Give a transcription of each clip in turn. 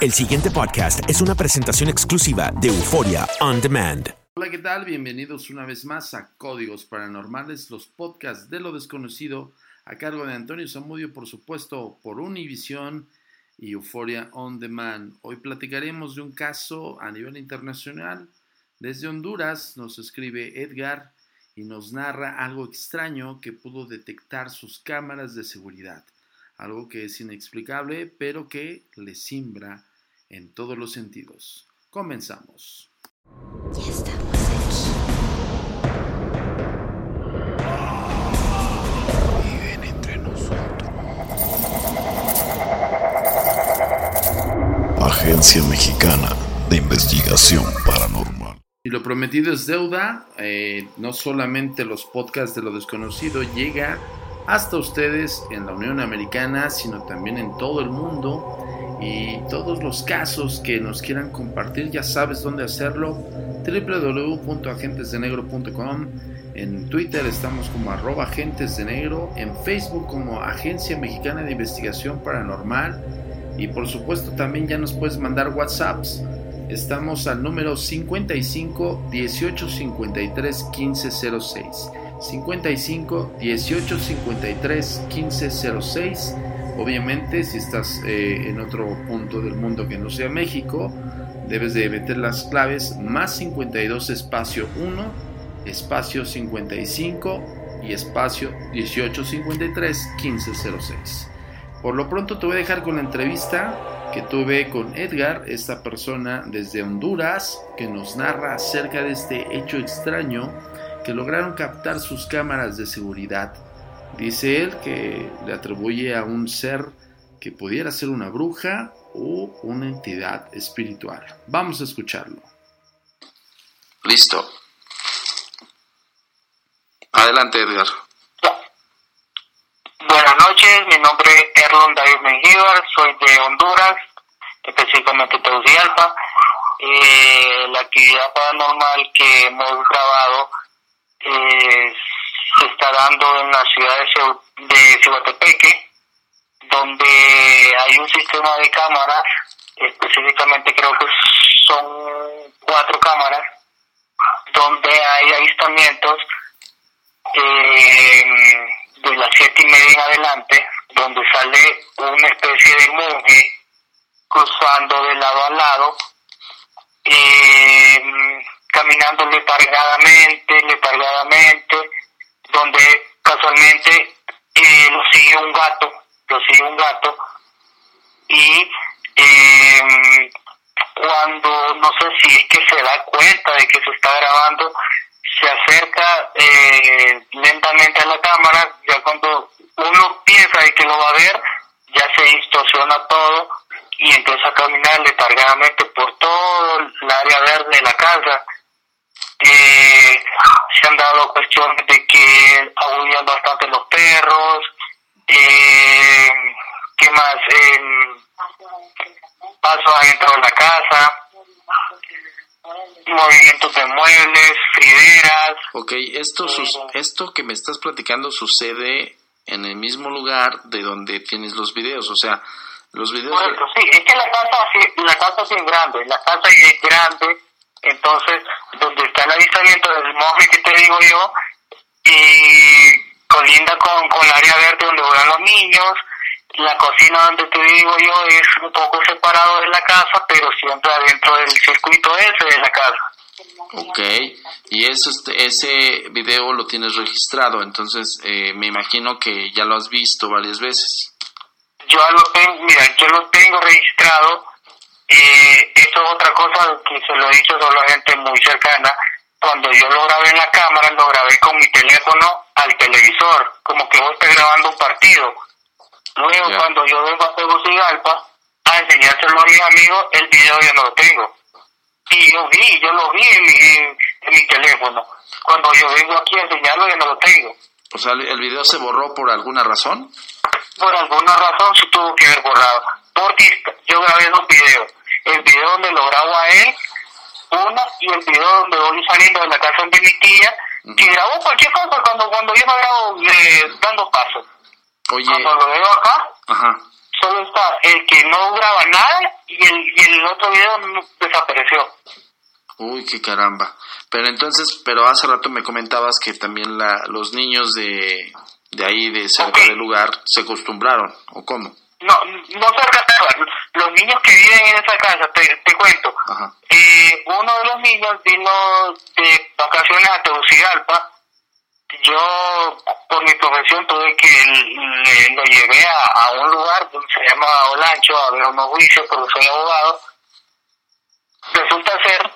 El siguiente podcast es una presentación exclusiva de Euforia On Demand. Hola, ¿qué tal? Bienvenidos una vez más a Códigos Paranormales, los podcasts de lo desconocido, a cargo de Antonio Zamudio, por supuesto, por Univision y Euforia On Demand. Hoy platicaremos de un caso a nivel internacional. Desde Honduras nos escribe Edgar y nos narra algo extraño que pudo detectar sus cámaras de seguridad. Algo que es inexplicable, pero que le simbra en todos los sentidos. Comenzamos. Ya estamos aquí. Viven entre nosotros. Agencia Mexicana de Investigación Paranormal. Y lo prometido es deuda. eh, no solamente los podcasts de lo desconocido llega hasta ustedes en la Unión Americana, sino también en todo el mundo. Y todos los casos que nos quieran compartir, ya sabes dónde hacerlo. www.agentesdenegro.com En Twitter estamos como arroba agentes de negro. En Facebook como Agencia Mexicana de Investigación Paranormal. Y por supuesto también ya nos puedes mandar WhatsApps. Estamos al número 55 18 53 15 06. 55 18 53 15 06. Obviamente, si estás eh, en otro punto del mundo que no sea México, debes de meter las claves más 52 espacio 1, espacio 55 y espacio 18 53 15 06. Por lo pronto te voy a dejar con la entrevista que tuve con Edgar, esta persona desde Honduras, que nos narra acerca de este hecho extraño que lograron captar sus cámaras de seguridad. Dice él que le atribuye a un ser que pudiera ser una bruja o una entidad espiritual. Vamos a escucharlo. Listo. Adelante, Edgar. Buenas noches, mi nombre es Erlon David Mengíbar, soy de Honduras, específicamente Tegucigalpa. Eh, la actividad paranormal que hemos grabado eh, se está dando en la ciudad de, de donde hay un sistema de cámaras, específicamente creo que son cuatro cámaras, donde hay avistamientos eh, de las siete y media en adelante, donde sale una especie de monje cruzando de lado a lado, eh, caminando letargadamente, letargadamente, donde casualmente eh, lo sigue un gato, lo sigue un gato, y eh, cuando no sé si es que se da cuenta de que se está grabando, se acerca eh, lentamente a la cámara, ya cuando uno piensa de que lo va a ver, ya se distorsiona todo y empiezo a caminar letargadamente por todo el área verde de la casa. Eh, se han dado cuestiones de que aullan bastante los perros, eh, ¿qué más? Eh, paso adentro de la casa, movimientos de muebles, frideras. Ok, esto, sus, esto que me estás platicando sucede en el mismo lugar de donde tienes los videos, o sea, los videos... Correcto, sí, es que la casa, sí- la casa sí es grande, la casa es grande, entonces, donde está el avistamiento del móvil que te digo yo, y colinda con, con el área verde donde juegan los niños, la cocina donde te digo yo es un poco separado de la casa, pero siempre adentro del circuito ese de la casa. Ok, y eso, ese video lo tienes registrado, entonces eh, me imagino que ya lo has visto varias veces. Yo lo tengo, mira, yo lo tengo registrado. Eh, esto es otra cosa que se lo he dicho solo a gente muy cercana. Cuando yo lo grabé en la cámara, lo grabé con mi teléfono al televisor, como que vos estás grabando un partido. Luego, cuando yo vengo a Tegucigalpa a enseñárselo a mis amigos, el video ya no lo tengo. Y yo vi, yo lo vi en mi, en, en mi teléfono. Cuando yo vengo aquí a enseñarlo, ya no lo tengo. O sea, el el video se borró por alguna razón. por alguna razón se tuvo que haber borrado. Porque yo grabé dos videos. El video donde lo grabo a él, una, y el video donde voy saliendo de la casa de mi tía, que grabó cualquier cosa cuando, cuando yo no grabo eh, dando pasos. Oye, Cuando lo veo acá, ajá, solo está el que no graba nada y el, y el otro video desapareció. uy, qué caramba. Pero entonces, pero hace rato me comentabas que también la, los niños de, de ahí, de cerca del lugar, se acostumbraron, ¿o cómo? No, no cerca de los niños que viven en esa casa, te, te cuento. Eh, uno de los niños vino de vacaciones a Tegucigalpa. Yo, por mi profesión, tuve que le- lo llevé a, a un lugar donde se llama Olancho a ver unos juicios, porque soy abogado. Resulta ser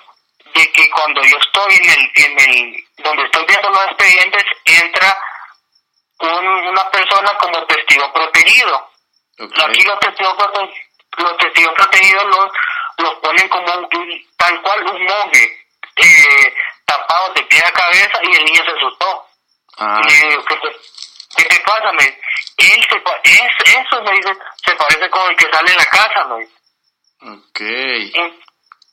de que cuando yo estoy en el, en el, donde estoy viendo los expedientes, entra un- una persona como testigo protegido. Aquí los testigos, los testigos protegidos los, los ponen como un, tal cual un monje, eh, tapado de pie a cabeza y el niño se asustó. Ah, Y le digo, ¿qué te, qué te pasa? Me él se, es, eso me dice, se parece con el que sale en la casa, me dice. ok. Y-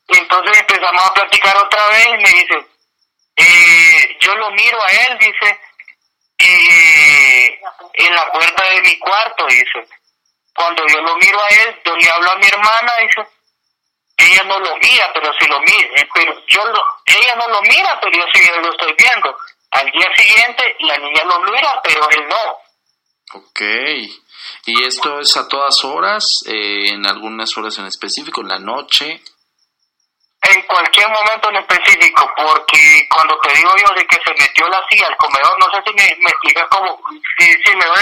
y entonces empezamos a platicar otra vez y me dice, eh, yo lo miro a él, dice, eh, en la puerta de mi cuarto, dice. Cuando yo lo miro a él, yo le hablo a mi hermana, dice, ella no lo mira, pero si lo mira, pero yo lo, ella no lo mira, pero yo sí lo estoy viendo. Al día siguiente, la niña lo mira, pero él no. Ok. ¿Y esto es a todas horas? Eh, ¿En algunas horas en específico? ¿En la noche? En cualquier momento en específico, porque cuando te digo yo de que se metió la silla al comedor, no sé si me, me explicas cómo, si, si me voy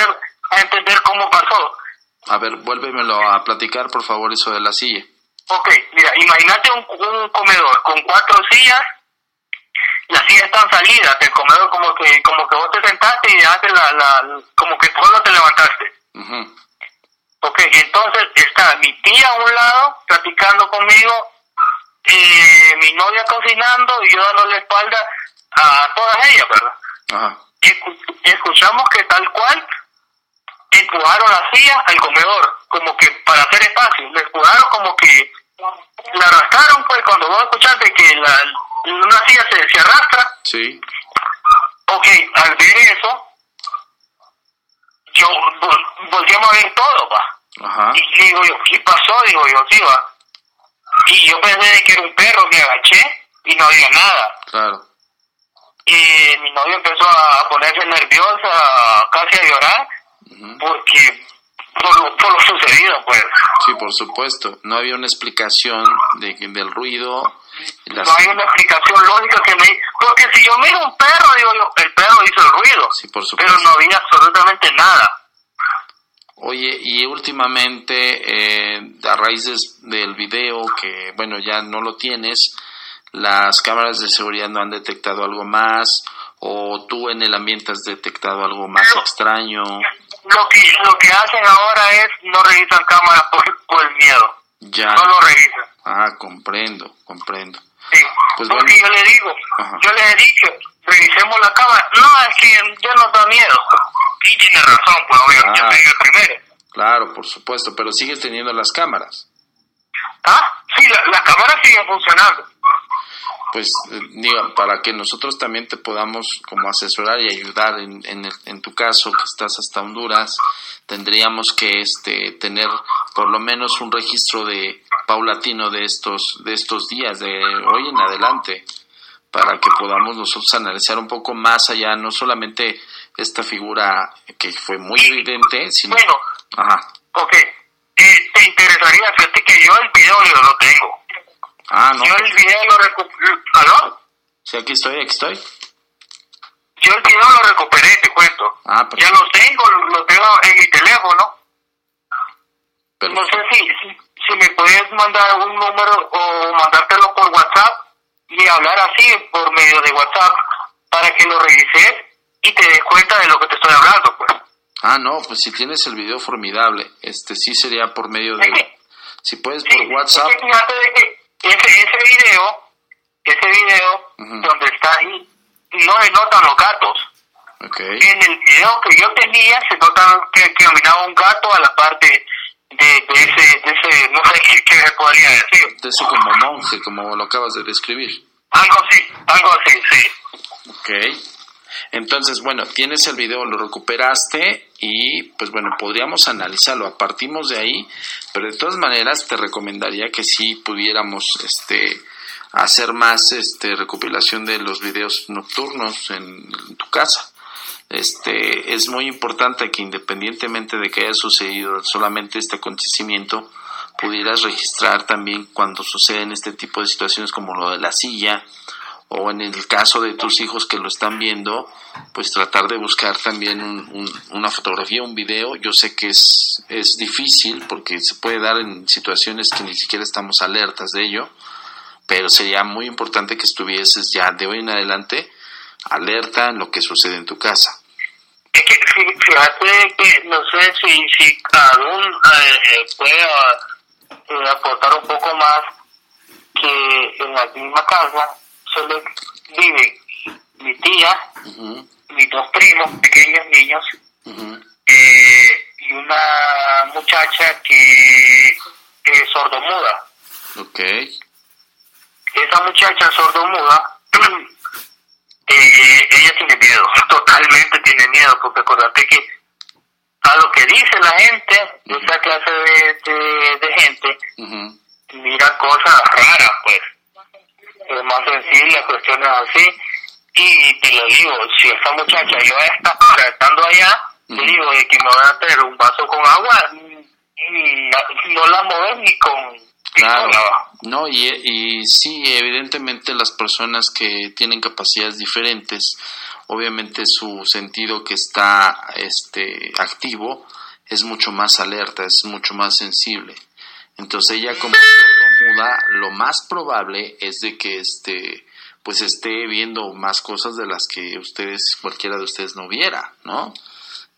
a entender cómo pasó. A ver, vuélvemelo a platicar, por favor, eso de la silla. Ok, mira, imagínate un, un comedor con cuatro sillas, las sillas están salidas del comedor como que como que vos te sentaste y dejaste la, la, como que no te levantaste. Ujú. Ok, entonces está mi tía a un lado platicando conmigo, eh, mi novia cocinando y yo dando la espalda a todas ellas, ¿verdad? Ajá. Escuchamos que tal cual empujaron la silla al comedor, como que para hacer espacio, le empujaron como que la arrastraron, pues cuando vos escuchaste que la, una silla se, se arrastra, Sí. ok, al ver eso, yo vol- volteamos a ver todo, va. Ajá. Y digo yo, ¿qué pasó? Digo yo, sí, va. Y yo pensé que era un perro, me agaché y no había nada. Claro. Y mi novio empezó a ponerse nerviosa, casi a llorar, porque por lo, por lo sucedido, pues. Sí, por supuesto. No había una explicación de, del ruido. las- No hay una explicación lógica que me... Porque si yo miro un perro, digo yo, el perro hizo el ruido, Sí, por supuesto. pero no había absolutamente nada. Oye, y últimamente, eh, a raíz del video, que bueno, ya no lo tienes, las cámaras de seguridad no han detectado algo más, o tú en el ambiente has detectado algo más extraño. Lo que, lo que hacen ahora es no revisan cámaras por, por el miedo. no lo revisan. Ah, comprendo, comprendo. Sí, Pues porque bueno. yo le digo, Ajá. yo le he dicho, revisemos la cámara. No, es que ya nos da miedo. Y tiene razón, pues obviamente Ah. yo soy el primero. Claro, por supuesto, pero sigues teniendo las cámaras. ¿Ah? Sí, la, la cámara sigue funcionando. Pues, eh, diga, para que nosotros también te podamos como asesorar y ayudar en, en, el- en tu caso, que estás hasta Honduras, tendríamos que este, tener por lo menos un registro de paulatino de estos, de estos días, de hoy en adelante, para que podamos nosotros analizar un poco más allá, no solamente esta figura que fue muy evidente, sino... Bueno. Ajá. Ok. Eh, ¿Te interesaría? Fíjate que yo el video yo lo tengo. Ah, no. Yo el video lo recuperé. ¿Aló? Sí, aquí estoy, aquí estoy. Yo el video lo recuperé, te cuento. Ah, Ya lo tengo, lo tengo en mi teléfono. No sé si, si, si me puedes mandar un número o mandártelo por WhatsApp y hablar así por medio de WhatsApp para que lo revises y te des cuenta de lo que te estoy hablando, pues. Ah, no, pues si tienes el video formidable, este sí sería por medio de... Si puedes por WhatsApp, Es que fíjate de que ese, ese video, ese video donde está ahí, no se notan los gatos. ok. En el video que yo tenía se nota que, que caminaba un gato a la parte de, de ese, de ese, no sé qué, qué se podría decir. De eso como monje, como lo acabas de describir. Algo así, algo así, sí. Ok. Entonces, bueno, tienes el video, lo recuperaste y pues bueno, podríamos analizarlo. Partimos de ahí, pero de todas maneras te recomendaría que sí pudiéramos este hacer más este recopilación de los videos nocturnos en, en tu casa. Este es muy importante que independientemente de que haya sucedido solamente este acontecimiento, pudieras registrar también cuando suceden este tipo de situaciones como lo de la silla o en el caso de tus hijos que lo están viendo, pues tratar de buscar también un- un- una fotografía, un video. Yo sé que es, es difícil porque se puede dar en situaciones que ni siquiera estamos alertas de ello, pero sería muy importante que estuvieses ya de hoy en adelante alerta en lo que sucede en tu casa. Es que fí- fíjate que no sé si, si Carol eh, puede eh, aportar un poco más que en la misma casa solo vive mi tía, mis dos primos, pequeños niños, eh, y una muchacha que es sordomuda. Ok, Esa muchacha sordomuda, eh, ella tiene miedo, totalmente tiene miedo, porque acordate que a lo que dice la gente, esa clase de, de, de gente, mira cosas raras, pues. Es más sensible a cuestiones así. Y te lo digo, si esta muchacha yo esta estando allá, te digo de que me voy a traer un vaso con agua, no, no la mueves ni con Claro, no, y, y sí, evidentemente las personas que tienen capacidades diferentes, obviamente su sentido que está este, activo es mucho más alerta, es mucho más sensible. Entonces ella como muda, lo más probable es de que este, pues esté viendo más cosas de las que ustedes, cualquiera de ustedes no viera, ¿no?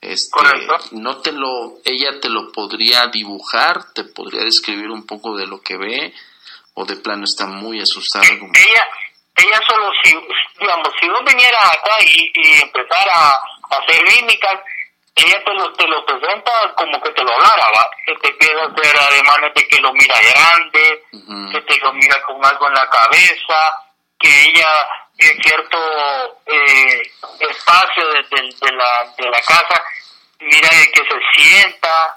Este, no te lo, ella te lo podría dibujar, te podría describir un poco de lo que ve, o de plano está muy asustada. como- ella ella solo si digamos si vos vinieras acá y, y empezara a hacer ella te lo te lo presenta como que te lo hablara va que te empieza a hacer ademanes de que lo mira grande que te lo mira con algo en la cabeza que ella en cierto eh, espacio de, de- de la de la casa mira de que se sienta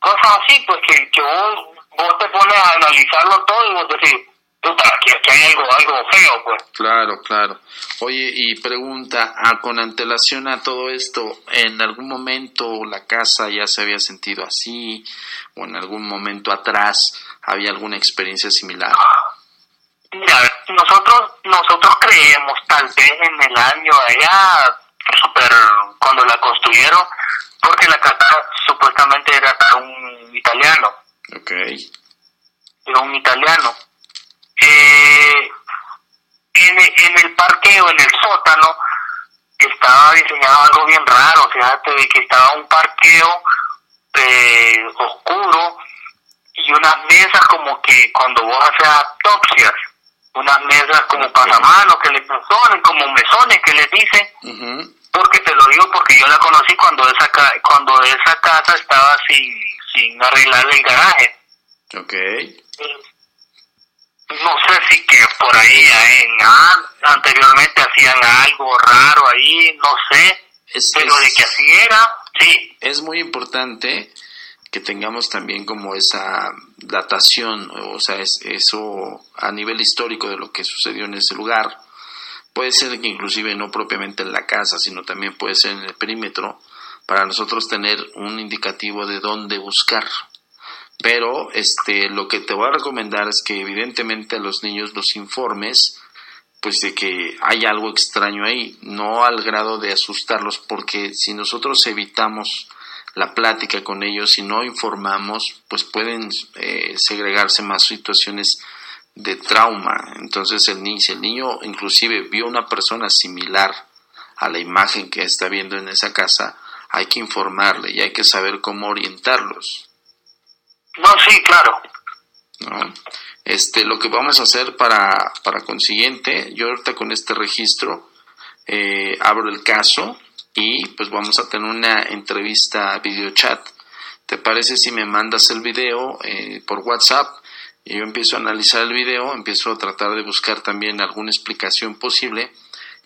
cosas así pues que, que vos vos te pones a analizarlo todo y vos decís puta hay algo algo feo pues Claro, claro. Oye, y pregunta, ah, con antelación a todo esto, ¿en algún momento la casa ya se había sentido así? ¿O en algún momento atrás había alguna experiencia similar? Mira, nosotros nosotros creemos tal vez en el año allá, super, cuando la construyeron, porque la casa supuestamente era un italiano, Ok. era un italiano. Eh, en, en el parqueo, en el sótano, estaba diseñado algo bien raro, fíjate de que estaba un parqueo eh, oscuro y unas mesas como que cuando vos haces autopsias, unas mesas como pasamanos que les ponen, como mesones que les dicen, porque te lo digo porque yo la conocí cuando esa ca- cuando esa casa estaba sin, sin arreglar el garaje. Ok. No sé si que por ahí en, ah, anteriormente hacían algo raro ahí, no sé, pero de que así era, sí. Es muy importante que tengamos también como esa datación, o sea, es, eso a nivel histórico de lo que sucedió en ese lugar. Puede ser que inclusive no propiamente en la casa, sino también puede ser en el perímetro, para nosotros tener un indicativo de dónde buscar. Pero este, lo que te voy a recomendar es que evidentemente a los niños los informes pues de que hay algo extraño ahí, no al grado de asustarlos, porque si nosotros evitamos la plática con ellos y no informamos, pues pueden eh, segregarse más situaciones de trauma. Entonces el niño, si el niño inclusive vio una persona similar a la imagen que está viendo en esa casa, hay que informarle y hay que saber cómo orientarlos. No, sí, claro. ¿no? Este, lo que vamos a hacer para, para consiguiente, yo ahorita con este registro eh, abro el caso y pues vamos a tener una entrevista video chat. ¿Te parece si me mandas el video eh, por WhatsApp? Y yo empiezo a analizar el video, empiezo a tratar de buscar también alguna explicación posible,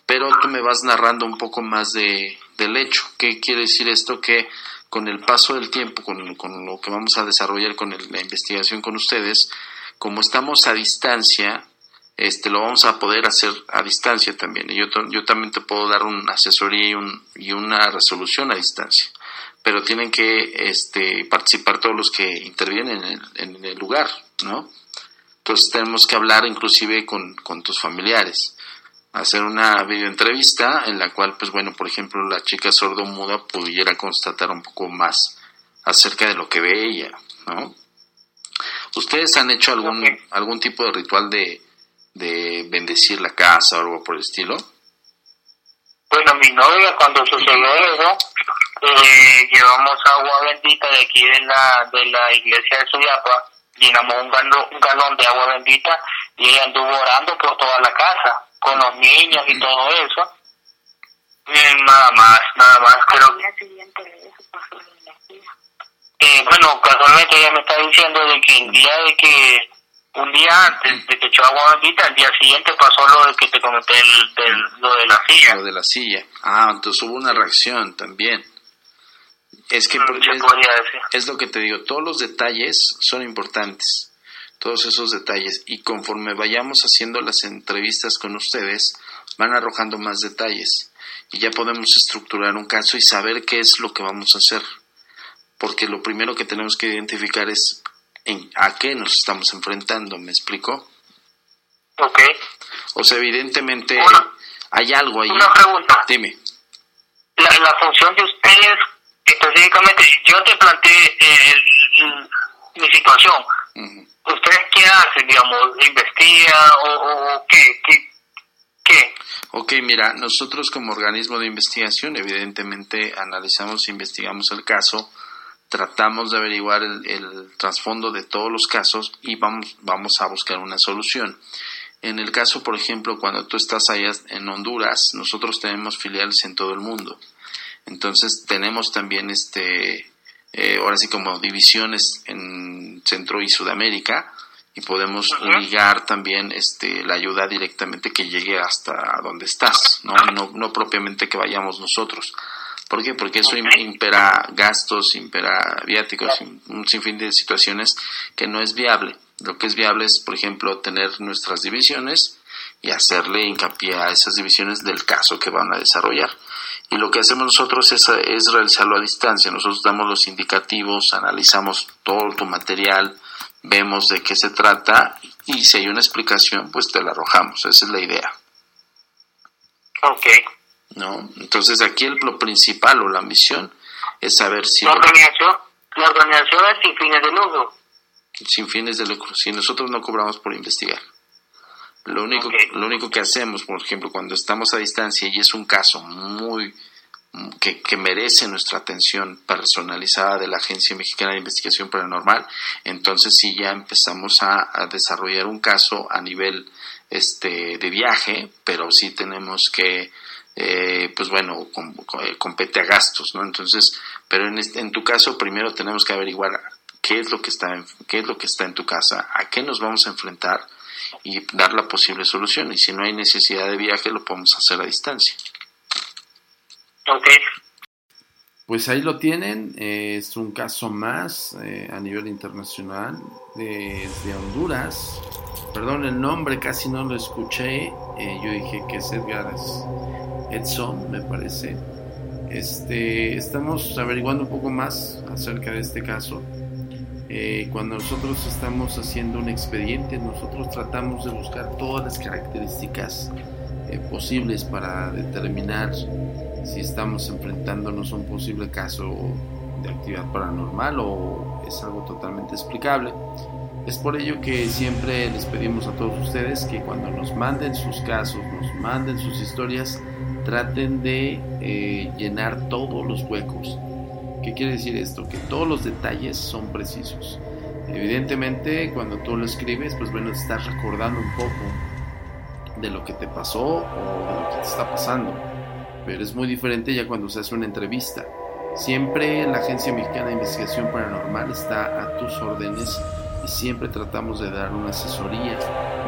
pero tú me vas narrando un poco más de, del hecho. ¿Qué quiere decir esto? Que con el paso del tiempo, con, con lo que vamos a desarrollar con el- la investigación con ustedes, como estamos a distancia, este, lo vamos a poder hacer a distancia también. Yo, yo también te puedo dar una asesoría y, un, y una resolución a distancia. Pero tienen que este, participar todos los que intervienen en el, en el lugar, ¿no? Entonces tenemos que hablar inclusive con, con tus familiares. Hacer una videoentrevista en la cual, pues bueno, por ejemplo, la chica sordomuda pudiera constatar un poco más acerca de lo que ve ella, ¿no? ¿Ustedes han hecho algún, algún tipo de ritual de, de bendecir la casa o algo por el estilo? Bueno, mi novia cuando sucedió eso, eh, llevamos agua bendita de aquí de la, de la iglesia de Suyapa, llenamos un galón, un galón de agua bendita y ella anduvo orando por toda la casa, con los niños y todo eso. Mm, nada más, nada más, creo eh, bueno, casualmente ella me está diciendo de que el día de que, un día antes de que echó agua bendita, el día siguiente pasó lo de que te comenté, el, del, lo de la silla. Lo de la silla. Ah, entonces hubo una reacción también. Es que porque es, es lo que te digo, todos los detalles son importantes, todos esos detalles, y conforme vayamos haciendo las entrevistas con ustedes, van arrojando más detalles, y ya podemos estructurar un caso y saber qué es lo que vamos a hacer, porque lo primero que tenemos que identificar es en, a qué nos estamos enfrentando, ¿me explico? Ok. O sea, evidentemente hay algo ahí. Una pregunta. Dime. La, la función de ustedes, específicamente, yo te planteé eh, mi situación. ¿Ustedes qué hacen, digamos? ¿Investigan o, qué? ¿Qué? qué? Ok, mira, nosotros como organismo de investigación, evidentemente analizamos e investigamos el caso, tratamos de averiguar el, el trasfondo de todos los casos y vamos, vamos a buscar una solución. En el caso, por ejemplo, cuando tú estás allá en Honduras, nosotros tenemos filiales en todo el mundo. Entonces tenemos también este, eh, ahora sí como divisiones en Centro y Sudamérica y podemos ligar también este, la ayuda directamente que llegue hasta donde estás, ¿no? No, no propiamente que vayamos nosotros. ¿Por qué? Porque eso im- impera gastos, impera viáticos, un sinfín de situaciones que no es viable. Lo que es viable es, por ejemplo, tener nuestras divisiones y hacerle hincapié a esas divisiones del caso que van a desarrollar. Y lo que hacemos nosotros es, es realizarlo a distancia. Nosotros damos los indicativos, analizamos todo tu material, vemos de qué se trata y si hay una explicación, pues te la arrojamos. Esa es la idea. Ok. ¿no? Entonces aquí el- lo principal o la misión es saber si La organización, la organización es sin fines de lucro. sin fines de lucro, si nosotros no cobramos por investigar. Lo único, lo único que hacemos, por ejemplo, cuando estamos a distancia y es un caso muy que, merece nuestra atención personalizada de la Agencia Mexicana de Investigación Paranormal, entonces sí ya empezamos a, desarrollar un caso a nivel este, de viaje, pero sí tenemos que, eh, pues bueno, eh, compete a gastos, ¿no? Entonces, pero en, este, en tu caso primero tenemos que averiguar qué es lo que está en, qué es lo que está en tu casa, a qué nos vamos a enfrentar y dar la posible solución. Y si no hay necesidad de viaje, lo podemos hacer a distancia. Ok. Pues ahí lo tienen, es un caso más eh, a nivel internacional desde Honduras. Perdón, el nombre casi no lo escuché. Eh, yo dije que es Edgar Edson, me parece. Este, estamos averiguando un poco más acerca de este caso. Eh, cuando nosotros estamos haciendo un expediente, nosotros tratamos de buscar todas las características posibles para determinar si estamos enfrentándonos a un posible caso de actividad paranormal o es algo totalmente explicable. Es por ello que siempre les pedimos a todos ustedes que cuando nos manden sus casos, nos manden sus historias, traten de eh, llenar todos los huecos. ¿Qué quiere decir esto? Que todos los detalles son precisos. Evidentemente, cuando tú lo escribes, pues bueno, estás recordando un poco de lo que te pasó o de lo que te está pasando pero es muy diferente ya cuando se hace una entrevista. Siempre la Agencia Mexicana de Investigación Paranormal está a tus órdenes y siempre tratamos de dar una asesoría.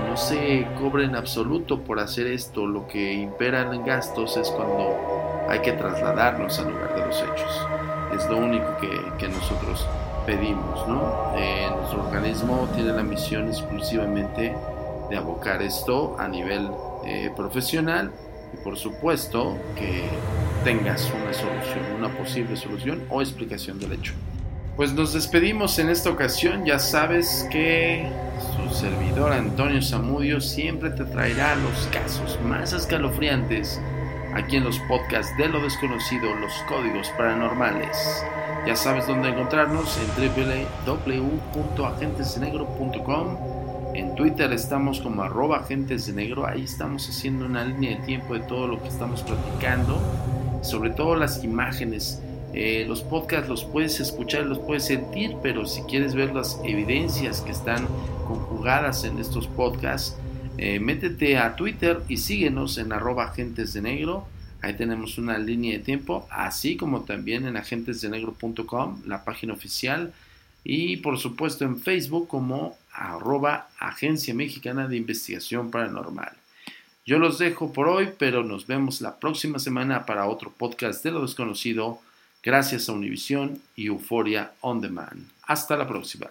No se cobra en absoluto por hacer esto, lo que impera en gastos es cuando hay que trasladarnos al lugar de los hechos. Es lo único que, nosotros pedimos, ¿no? Eh, nuestro organismo tiene la misión exclusivamente de abocar esto a nivel eh, profesional y por supuesto que tengas una solución, una posible solución o explicación del hecho. Pues nos despedimos en esta ocasión, ya sabes que su servidor Antonio Zamudio siempre te traerá los casos más escalofriantes aquí en los podcasts de lo desconocido, los códigos paranormales. Ya sabes dónde encontrarnos en www.agentesnegro.com en Twitter estamos como arroba agentes de negro, ahí estamos haciendo una línea de tiempo de todo lo que estamos platicando, sobre todo las imágenes. Eh, los podcasts los puedes escuchar, los puedes sentir, pero si quieres ver las evidencias que están conjugadas en estos podcasts, eh, métete a Twitter y síguenos en arroba agentes de negro. Ahí tenemos una línea de tiempo, así como también en agentesdenegro.com, la página oficial, y por supuesto en Facebook como arroba Agencia Mexicana de Investigación Paranormal. Yo los dejo por hoy, pero nos vemos la próxima semana para otro podcast de lo desconocido, gracias a Univision y Euforia On Demand. Hasta la próxima.